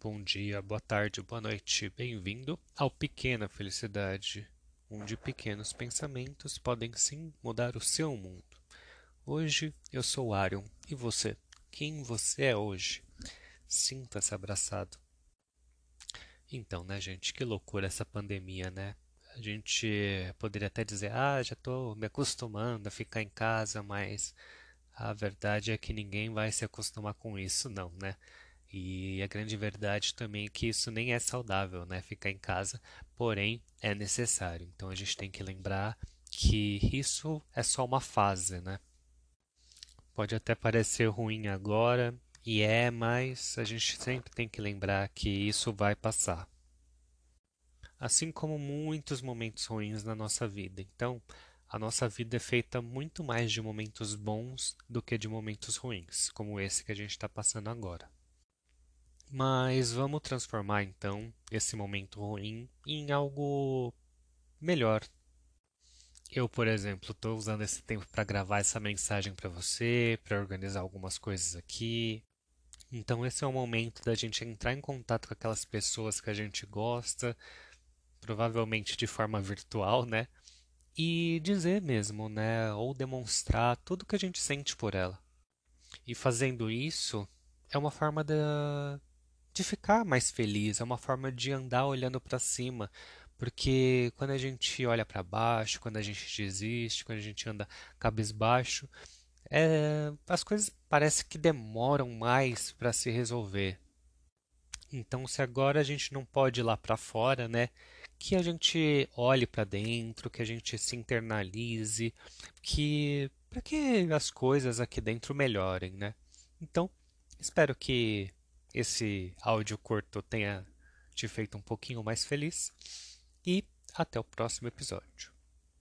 bom dia, boa tarde, boa noite. Bem-vindo ao Pequena Felicidade, onde pequenos pensamentos podem sim mudar o seu mundo. Hoje eu sou Arion e você? Quem você é hoje? Sinta-se abraçado. Então, né, gente, que loucura essa pandemia, né? A gente poderia até dizer, ah, já estou me acostumando a ficar em casa, mas a verdade é que ninguém vai se acostumar com isso, não, né? E a grande verdade também é que isso nem é saudável, né? Ficar em casa, porém é necessário. Então a gente tem que lembrar que isso é só uma fase, né? Pode até parecer ruim agora, e é, mas a gente sempre tem que lembrar que isso vai passar. Assim como muitos momentos ruins na nossa vida. Então, a nossa vida é feita muito mais de momentos bons do que de momentos ruins, como esse que a gente está passando agora. Mas vamos transformar então esse momento ruim em algo melhor. Eu, por exemplo, estou usando esse tempo para gravar essa mensagem para você, para organizar algumas coisas aqui. Então, esse é o momento da gente entrar em contato com aquelas pessoas que a gente gosta, provavelmente de forma virtual, né? E dizer mesmo, né? Ou demonstrar tudo que a gente sente por ela. E fazendo isso, é uma forma de, de ficar mais feliz, é uma forma de andar olhando para cima, porque quando a gente olha para baixo, quando a gente desiste, quando a gente anda cabisbaixo, é, as coisas parece que demoram mais para se resolver. Então, se agora a gente não pode ir lá para fora, né, que a gente olhe para dentro, que a gente se internalize, que para que as coisas aqui dentro melhorem, né? Então, espero que esse áudio curto tenha te feito um pouquinho mais feliz e até o próximo episódio.